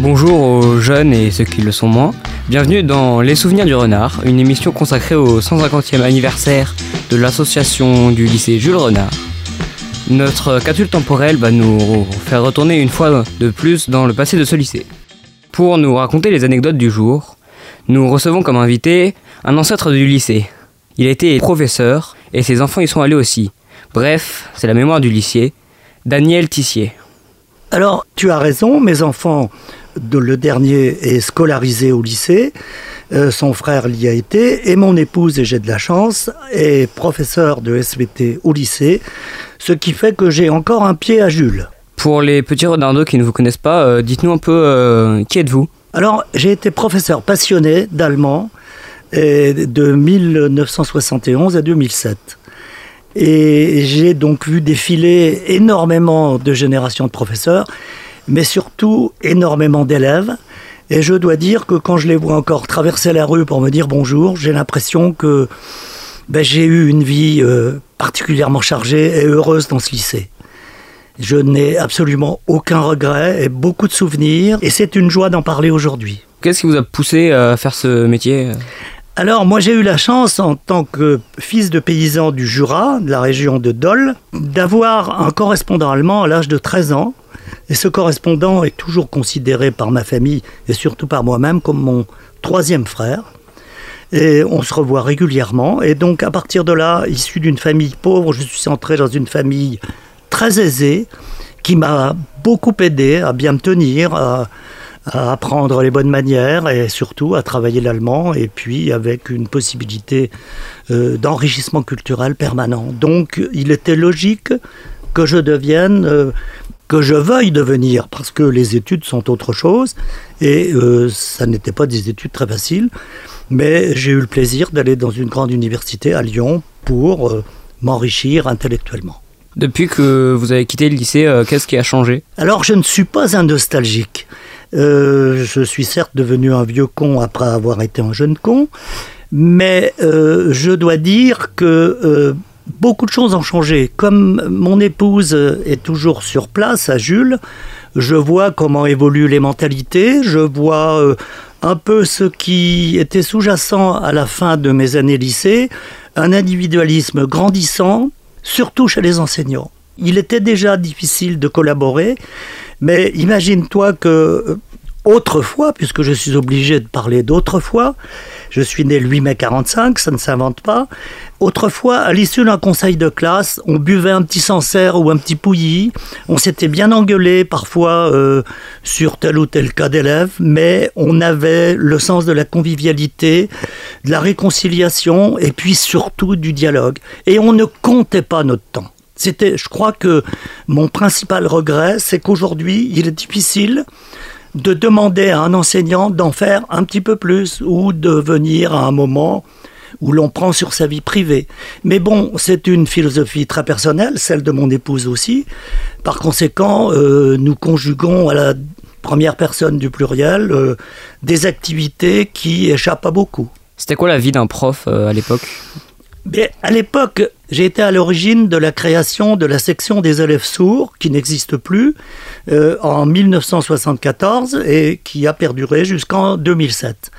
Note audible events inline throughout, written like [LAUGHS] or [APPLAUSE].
Bonjour aux jeunes et ceux qui le sont moins. Bienvenue dans Les Souvenirs du Renard, une émission consacrée au 150e anniversaire de l'association du lycée Jules Renard. Notre capsule temporelle va nous faire retourner une fois de plus dans le passé de ce lycée. Pour nous raconter les anecdotes du jour, nous recevons comme invité un ancêtre du lycée. Il a été professeur et ses enfants y sont allés aussi. Bref, c'est la mémoire du lycée, Daniel Tissier. Alors, tu as raison, mes enfants le dernier est scolarisé au lycée, euh, son frère l'y a été, et mon épouse, et j'ai de la chance, est professeur de SVT au lycée, ce qui fait que j'ai encore un pied à Jules. Pour les petits renardos qui ne vous connaissent pas, euh, dites-nous un peu euh, qui êtes-vous? Alors, j'ai été professeur passionné d'allemand de 1971 à 2007. Et j'ai donc vu défiler énormément de générations de professeurs mais surtout énormément d'élèves. Et je dois dire que quand je les vois encore traverser la rue pour me dire bonjour, j'ai l'impression que ben, j'ai eu une vie euh, particulièrement chargée et heureuse dans ce lycée. Je n'ai absolument aucun regret et beaucoup de souvenirs, et c'est une joie d'en parler aujourd'hui. Qu'est-ce qui vous a poussé à faire ce métier? Alors moi j'ai eu la chance en tant que fils de paysan du Jura, de la région de Dole, d'avoir un correspondant allemand à l'âge de 13 ans et ce correspondant est toujours considéré par ma famille et surtout par moi-même comme mon troisième frère. Et on se revoit régulièrement. Et donc à partir de là, issu d'une famille pauvre, je suis entré dans une famille très aisée qui m'a beaucoup aidé à bien me tenir, à, apprendre les bonnes manières et surtout à travailler l'allemand et puis avec une possibilité euh, d'enrichissement culturel permanent. Donc il était logique que je devienne euh, que je veuille devenir, parce que les études sont autre chose, et euh, ça n'était pas des études très faciles, mais j'ai eu le plaisir d'aller dans une grande université à Lyon pour euh, m'enrichir intellectuellement. Depuis que vous avez quitté le lycée, euh, qu'est-ce qui a changé? Alors je ne suis pas un nostalgique. je suis certes devenu un vieux con après avoir été un jeune con, mais je dois dire que beaucoup de choses ont changé. Comme mon épouse est toujours sur place à Jules, je vois comment évoluent les mentalités, je vois euh, un peu ce qui était sous-jacent à la fin de mes années lycée, un individualisme grandissant, surtout chez les enseignants. Il était déjà difficile de collaborer, mais imagine-toi que autrefois, puisque je suis obligé de parler d'autrefois, je suis né le 8 mai 45, ça ne s'invente pas. Autrefois, à l'issue d'un conseil de classe, on buvait un petit Sancerre ou un petit Pouilly. On s'était bien engueulé parfois euh, sur tel ou tel cas d'élève, mais on avait le sens de la convivialité, de la réconciliation et puis surtout du dialogue. Et on ne comptait pas notre temps. C'était, je crois que mon principal regret, c'est qu'aujourd'hui, il est difficile de demander à un enseignant d'en faire un petit peu plus ou de venir à un moment où l'on prend sur sa vie privée. Mais bon, c'est une philosophie très personnelle, celle de mon épouse aussi. Par conséquent, euh, nous conjuguons à la première personne du pluriel euh, des activités qui échappent à beaucoup. C'était quoi la vie d'un prof euh, à l'époque? À l'époque, j'ai été à l'origine de la création de la section des élèves sourds, qui n'existe plus, euh, en 1974 et qui a perduré jusqu'en 2007.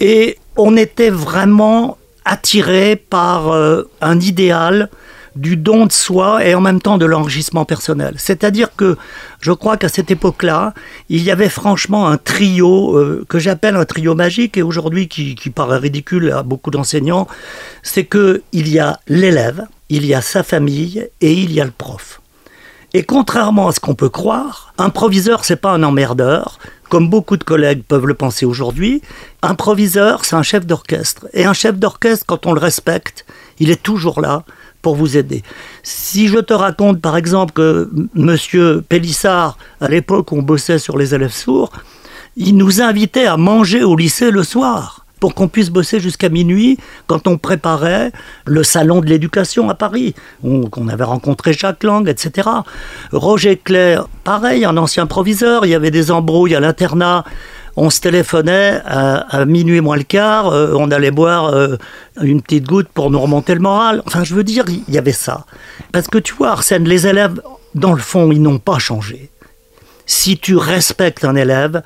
Et on était vraiment attiré par euh, un idéal du don de soi et en même temps de l'enrichissement personnel. C'est-à-dire que je crois qu'à cette époque-là, il y avait franchement un trio euh, que j'appelle un trio magique et aujourd'hui qui, qui, paraît ridicule à beaucoup d'enseignants, c'est que il y a l'élève, il y a sa famille et il y a le prof. Et contrairement à ce qu'on peut croire, un proviseur c'est pas un emmerdeur, comme beaucoup de collègues peuvent le penser aujourd'hui. Un proviseur c'est un chef d'orchestre et un chef d'orchestre quand on le respecte, il est toujours là pour vous aider. Si je te raconte par exemple que M. Pélissard, à l'époque où on bossait sur les élèves sourds, il nous invitait à manger au lycée le soir pour qu'on puisse bosser jusqu'à minuit quand on préparait le salon de l'éducation à Paris, qu'on avait rencontré Jacques Lang, etc. Roger Clair, pareil, un ancien proviseur, il y avait des embrouilles à l'internat on se téléphonait à, minuit moins le quart, euh, on allait boire euh, une petite goutte pour nous remonter le moral. Enfin, je veux dire, il y avait ça. Parce que tu vois, les élèves, dans le fond, ils n'ont pas changé. Si tu respectes un élève,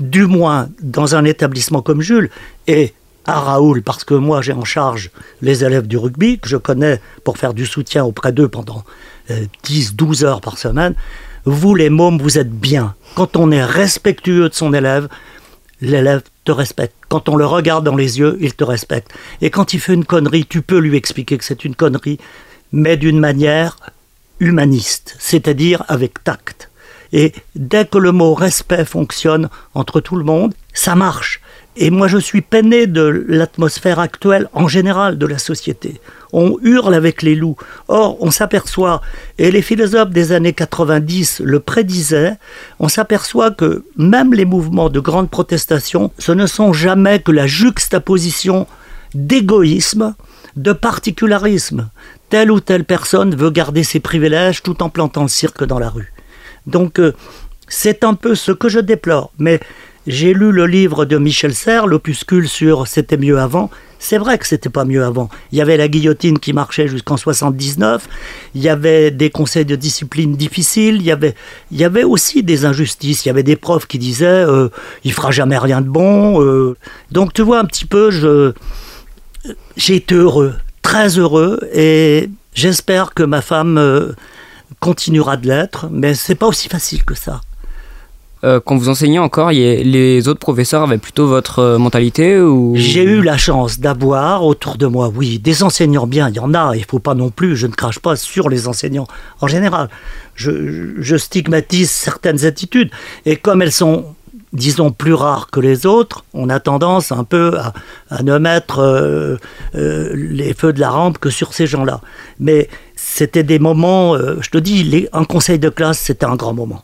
du moins dans un établissement comme Jules, et à Raoul, parce que moi j'ai en charge les élèves du rugby, que je connais pour faire du soutien auprès d'eux pendant 10-12 euh, heures par semaine, vous les mômes, vous êtes bien. Quand on est respectueux de son élève, l'élève te respecte. Quand on le regarde dans les yeux, il te respecte. Et quand il fait une connerie, tu peux lui expliquer que c'est une connerie, mais d'une manière humaniste, c'est-à-dire avec tact. Et dès que le mot respect fonctionne entre tout le monde, ça marche. Et moi, je suis peiné de l'atmosphère actuelle en général de la société. On hurle avec les loups. Or, on s'aperçoit, et les philosophes des années 90 le prédisaient, on s'aperçoit que même les mouvements de grande protestation, ce ne sont jamais que la juxtaposition d'égoïsme, de particularisme. Telle ou telle personne veut garder ses privilèges tout en plantant le cirque dans la rue. Donc, euh, c'est un peu ce que je déplore. Mais j'ai lu le livre de Michel Serres, l'opuscule sur C'était mieux avant. C'est vrai que c'était pas mieux avant. Il y avait la guillotine qui marchait jusqu'en 79. Il y avait des conseils de discipline difficiles. Il y avait, y avait aussi des injustices. Il y avait des profs qui disaient euh, il fera jamais rien de bon. Euh. Donc tu vois un petit peu, je, j'ai été heureux, très heureux, et j'espère que ma femme euh, continuera de l'être. Mais c'est pas aussi facile que ça. Euh, quand vous enseignez encore, les autres professeurs avaient plutôt votre euh, mentalité ou... J'ai eu la chance d'avoir autour de moi, oui, des enseignants bien, il y en a, il ne faut pas non plus, je ne crache pas sur les enseignants en général. Je, stigmatise certaines attitudes, et comme elles sont disons, plus rares que les autres, on a tendance un peu à, ne mettre euh, les feux de la rampe que sur ces gens-là. Mais c'était des moments, je te dis, un conseil de classe, c'était un grand moment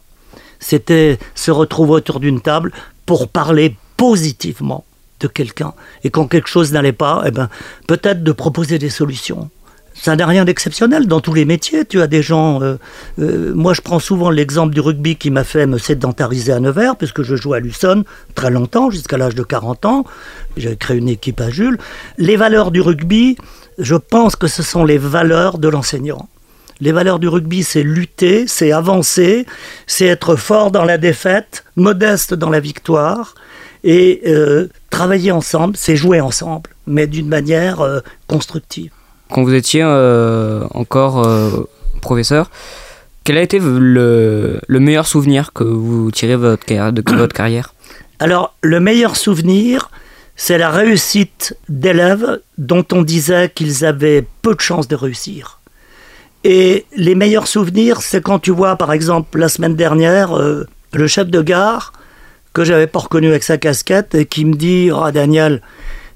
c'était se retrouver autour d'une table pour parler positivement de quelqu'un. Et quand quelque chose n'allait pas, eh ben, peut-être de proposer des solutions. Ça n'a rien d'exceptionnel dans tous les métiers. Tu as des gens. Euh, euh, moi, je prends souvent l'exemple du rugby qui m'a fait me sédentariser à Nevers, puisque je jouais à Luçon très longtemps, jusqu'à l'âge de 40 ans. J'ai créé une équipe à Jules. Les valeurs du rugby, je pense que ce sont les valeurs de l'enseignant. Les valeurs du rugby, c'est lutter, c'est avancer, c'est être fort dans la défaite, modeste dans la victoire, et euh, travailler ensemble, c'est jouer ensemble, mais d'une manière euh, constructive. Quand vous étiez euh, encore professeur, quel a été le, meilleur souvenir que vous tirez votre, de votre carrière? Alors, le meilleur souvenir, c'est la réussite d'élèves dont on disait qu'ils avaient peu de chances de réussir. Et les meilleurs souvenirs, c'est quand tu vois, par exemple, la semaine dernière, euh, le chef de gare, que j'avais pas reconnu avec sa casquette, et qui me dit Ah, oh, Daniel,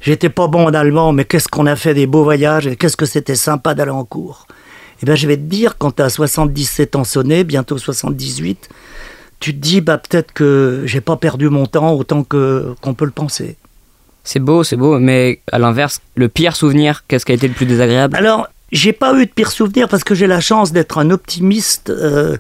j'étais pas bon en allemand, mais qu'est-ce qu'on a fait des beaux voyages, et qu'est-ce que c'était sympa d'aller en cours. Eh bien, je vais te dire, quand tu as 77 ans sonné, bientôt 78, tu te dis bah, peut-être que j'ai pas perdu mon temps autant que qu'on peut le penser. C'est beau, c'est beau, mais à l'inverse, le pire souvenir, qu'est-ce qui a été le plus désagréable? Alors, j'ai pas eu de pire souvenir parce que j'ai la chance d'être un optimiste euh,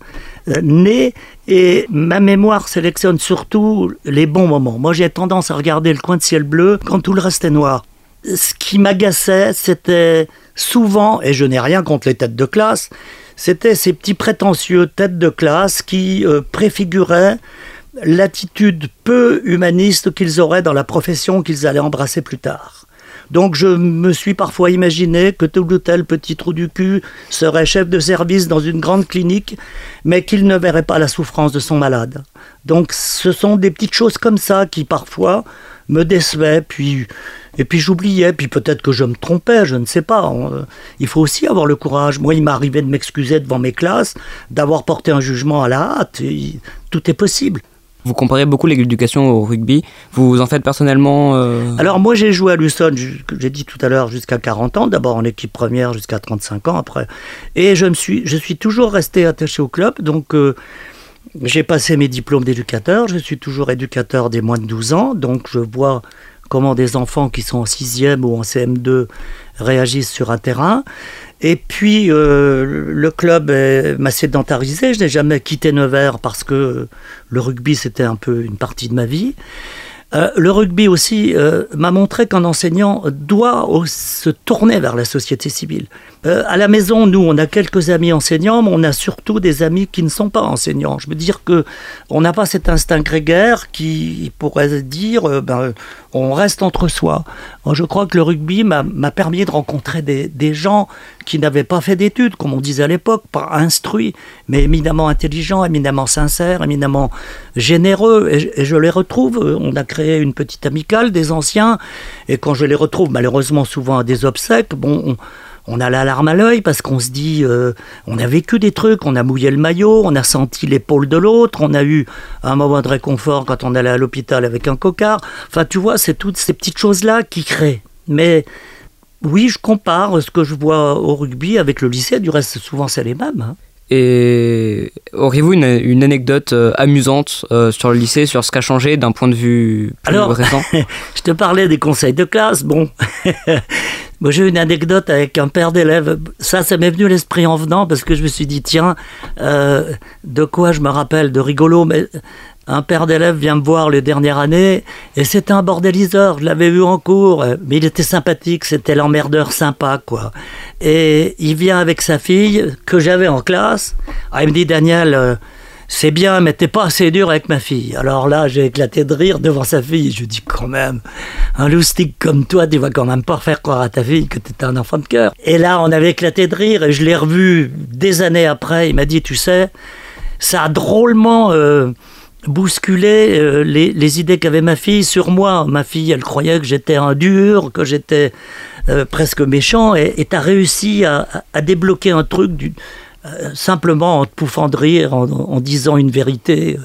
euh, né et ma mémoire sélectionne surtout les bons moments. Moi, j'ai tendance à regarder le coin de ciel bleu quand tout le reste est noir. Ce qui m'agaçait, c'était souvent, et je n'ai rien contre les têtes de classe, c'était ces petits prétentieux têtes de classe qui euh, préfiguraient l'attitude peu humaniste qu'ils auraient dans la profession qu'ils allaient embrasser plus tard. Donc je me suis parfois imaginé que tel ou tel petit trou du cul serait chef de service dans une grande clinique, mais qu'il ne verrait pas la souffrance de son malade. Donc ce sont des petites choses comme ça qui parfois me décevaient, puis et puis j'oubliais, puis peut-être que je me trompais, je ne sais pas. il faut aussi avoir le courage. Moi, il m'arrivait de m'excuser devant mes classes, d'avoir porté un jugement à la hâte. tout est possible. Vous comparez beaucoup l'éducation au rugby. Vous en faites personnellement euh, Alors moi j'ai joué à Luçon, j'ai dit tout à l'heure, jusqu'à 40 ans, d'abord en équipe première jusqu'à 35 ans après. Et je, me suis, je suis toujours resté attaché au club, donc euh, j'ai passé mes diplômes d'éducateur, je suis toujours éducateur des moins de 12 ans, donc je vois comment des enfants qui sont en 6e ou en CM2 réagissent sur un terrain. Et puis, euh, le club m'a sédentarisé. Je n'ai jamais quitté Nevers parce que le rugby, c'était un peu une partie de ma vie. Euh, le rugby aussi euh, m'a montré qu'un enseignant doit se tourner vers la société civile. Euh, à la maison, nous, on a quelques amis enseignants, mais on a surtout des amis qui ne sont pas enseignants. Je veux dire que on n'a pas cet instinct grégaire qui pourrait dire, euh, ben, on reste entre soi. je crois que le rugby m'a permis de rencontrer des, gens qui n'avaient pas fait d'études, comme on disait à l'époque, pas instruits, mais éminemment intelligents, éminemment sincères, éminemment généreux. Et, je les retrouve. On a créé une petite amicale des anciens, et quand je les retrouve, malheureusement souvent à des obsèques, bon. On, on a la larme à l'œil parce qu'on se dit, euh, on a vécu des trucs, on a mouillé le maillot, on a senti l'épaule de l'autre, on a eu un moment de réconfort quand on allait à l'hôpital avec un cocard. Enfin, tu vois, c'est toutes ces petites choses-là qui créent. Mais oui, je compare ce que je vois au rugby avec le lycée, du reste, souvent c'est les mêmes. Hein. Et auriez-vous une, anecdote euh, amusante euh, sur le lycée, sur ce qu'a changé d'un point de vue plus Alors, récent? [LAUGHS] Je te parlais des conseils de classe. Bon, [LAUGHS] moi j'ai une anecdote avec un père d'élève. Ça, ça m'est venu l'esprit en venant parce que je me suis dit, tiens, euh, de quoi je me rappelle de rigolo, mais un père d'élève vient me voir les dernières années et c'était un bordéliseur. Je l'avais vu en cours, mais il était sympathique, c'était l'emmerdeur sympa, quoi. Et il vient avec sa fille que j'avais en classe. Ah, il me dit Daniel, euh, c'est bien, mais t'es pas assez dur avec ma fille. Alors là, j'ai éclaté de rire devant sa fille. Je dis quand même, un loustique comme toi, tu vas quand même pas faire croire à ta fille que t'es un enfant de cœur. Et là, on avait éclaté de rire et je l'ai revu des années après. Il m'a dit, tu sais, ça a drôlement. Euh, bousculer euh, les, idées qu'avait ma fille sur moi. Ma fille, elle croyait que j'étais un dur, que j'étais euh, presque méchant, et tu as réussi à, débloquer un truc du, euh, simplement en te pouffant de rire, en, disant une vérité.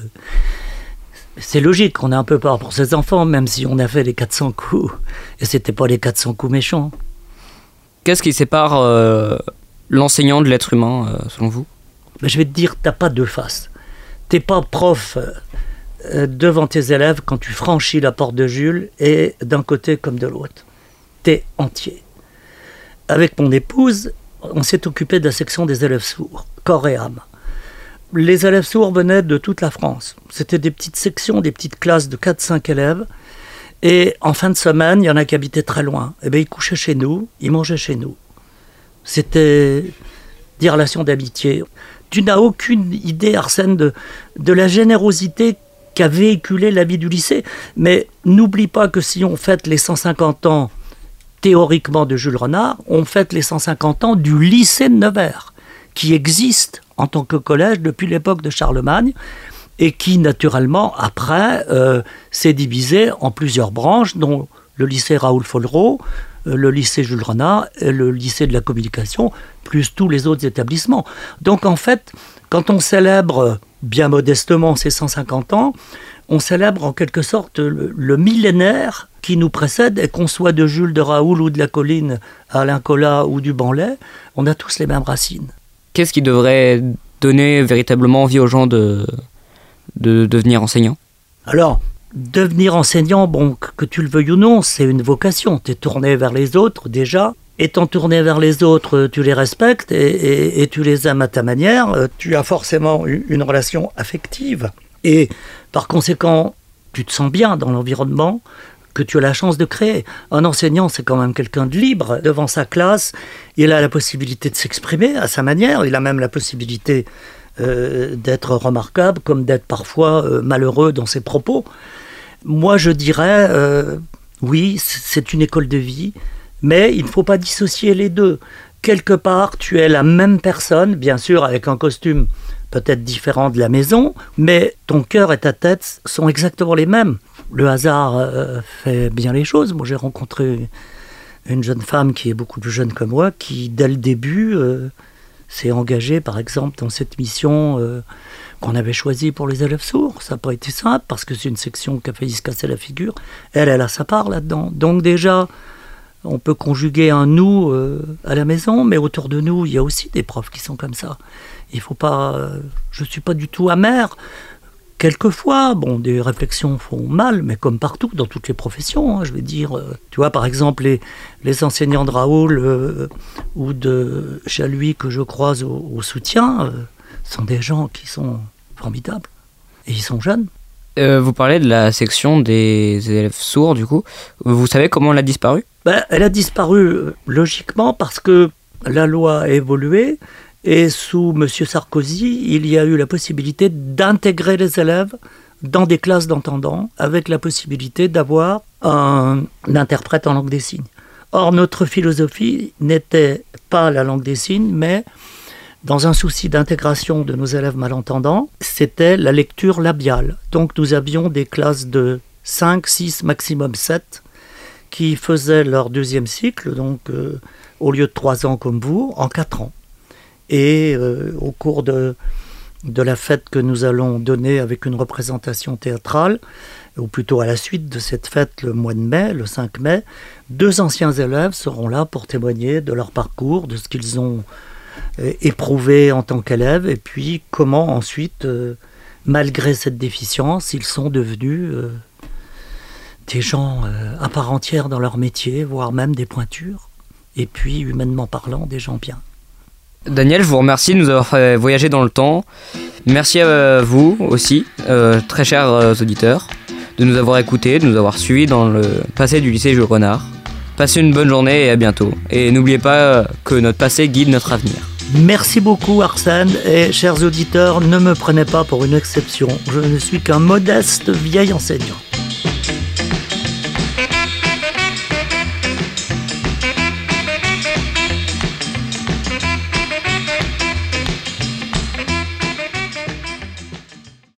C'est logique, on a un peu peur pour ses enfants, même si on a fait les 400 coups, et c'était pas les 400 coups méchants. Qu'est-ce qui sépare l'enseignant de l'être humain, selon vous? Ben, Je vais te dire, t'as pas deux faces t'es pas prof euh, devant tes élèves quand tu franchis la porte de Jules et d'un côté comme de l'autre. T'es entier. Avec mon épouse, on s'est occupé de la section des élèves sourds, corps et âme. Les élèves sourds venaient de toute la France. C'était des petites sections, des petites classes de 4-5 élèves. Et en fin de semaine, il y en a qui habitaient très loin. Eh bien, ils couchaient chez nous, ils mangeaient chez nous. C'était des relations d'amitié tu n'as aucune idée, Arsène, de, la générosité qu'a véhiculé la vie du lycée. Mais n'oublie pas que si on fête les 150 ans théoriquement de Jules Renard, on fête les 150 ans du lycée de Nevers, qui existe en tant que collège depuis l'époque de Charlemagne et qui, naturellement, après, euh, s'est divisé en plusieurs branches, dont le lycée Raoul Follereau, euh, le lycée Jules Renard, le lycée de la communication, plus tous les autres établissements. Donc en fait, quand on célèbre bien modestement ces 150 ans, on célèbre en quelque sorte le, millénaire qui nous précède, et qu'on soit de Jules de Raoul ou de la Colline à Alain Colas ou du Banlay, on a tous les mêmes racines. Qu'est-ce qui devrait donner véritablement envie aux gens de, de devenir enseignants? Alors, devenir enseignant, bon, que tu le veuilles ou non, c'est une vocation. Tu es tourné vers les autres déjà. Étant tourné vers les autres, tu les respectes et, tu les aimes à ta manière. Tu as forcément une relation affective. Et par conséquent, tu te sens bien dans l'environnement que tu as la chance de créer. Un enseignant, c'est quand même quelqu'un de libre devant sa classe. Il a la possibilité de s'exprimer à sa manière. Il a même la possibilité euh, d'être remarquable comme d'être parfois euh, malheureux dans ses propos. Moi, je dirais, euh, oui, c'est une école de vie, mais il ne faut pas dissocier les deux. Quelque part, tu es la même personne, bien sûr, avec un costume peut-être différent de la maison, mais ton cœur et ta tête sont exactement les mêmes. Le hasard euh, fait bien les choses. Moi, j'ai rencontré une jeune femme qui est beaucoup plus jeune que moi, qui, dès le début, euh, s'est engagée, par exemple, dans cette mission qu'on avait choisi pour les élèves sourds. Ça n'a pas été simple parce que c'est une section qui a failli se casser la figure. Elle, elle a sa part là-dedans. Donc déjà, on peut conjuguer un nous euh, à la maison, mais autour de nous, il y a aussi des profs qui sont comme ça. Il faut pas. Euh, je suis pas du tout amer. Quelquefois, bon, des réflexions font mal, mais comme partout, dans toutes les professions, hein, je vais dire, euh, tu vois, par exemple, les, les enseignants de Raoul ou de Chaluy que je croise au soutien, sont des gens qui sont formidables. Et ils sont jeunes. Vous parlez de la section des élèves sourds, du coup. Vous savez comment elle a disparu? Ben, Elle a disparu euh, logiquement parce que la loi a évolué et sous M. Sarkozy, il y a eu la possibilité d'intégrer les élèves dans des classes d'entendants avec la possibilité d'avoir un, interprète en langue des signes. Or, notre philosophie n'était pas la langue des signes, mais dans un souci d'intégration de nos élèves malentendants, c'était la lecture labiale. Donc nous avions des classes de 5, 6, maximum 7 qui faisaient leur deuxième cycle, donc euh, au lieu de 3 ans comme vous, en 4 ans. Et euh, au cours de, de la fête que nous allons donner avec une représentation théâtrale, ou plutôt à la suite de cette fête le mois de mai, le 5 mai, deux anciens élèves seront là pour témoigner de leur parcours, de ce qu'ils ont euh, éprouvé en tant qu'élèves, et puis comment ensuite, malgré cette déficience, ils sont devenus des gens à part entière dans leur métier, voire même des pointures, et puis humainement parlant, des gens bien. Daniel, je vous remercie de nous avoir fait voyager dans le temps. Merci à vous aussi, euh, très chers euh, auditeurs, de nous avoir écoutés, de nous avoir suivis dans le passé du lycée Jules Renard. Passez une bonne journée et à bientôt. Et n'oubliez pas euh, que notre passé guide notre avenir. Merci beaucoup Arsène et chers auditeurs, ne me prenez pas pour une exception. Je ne suis qu'un modeste vieil enseignant.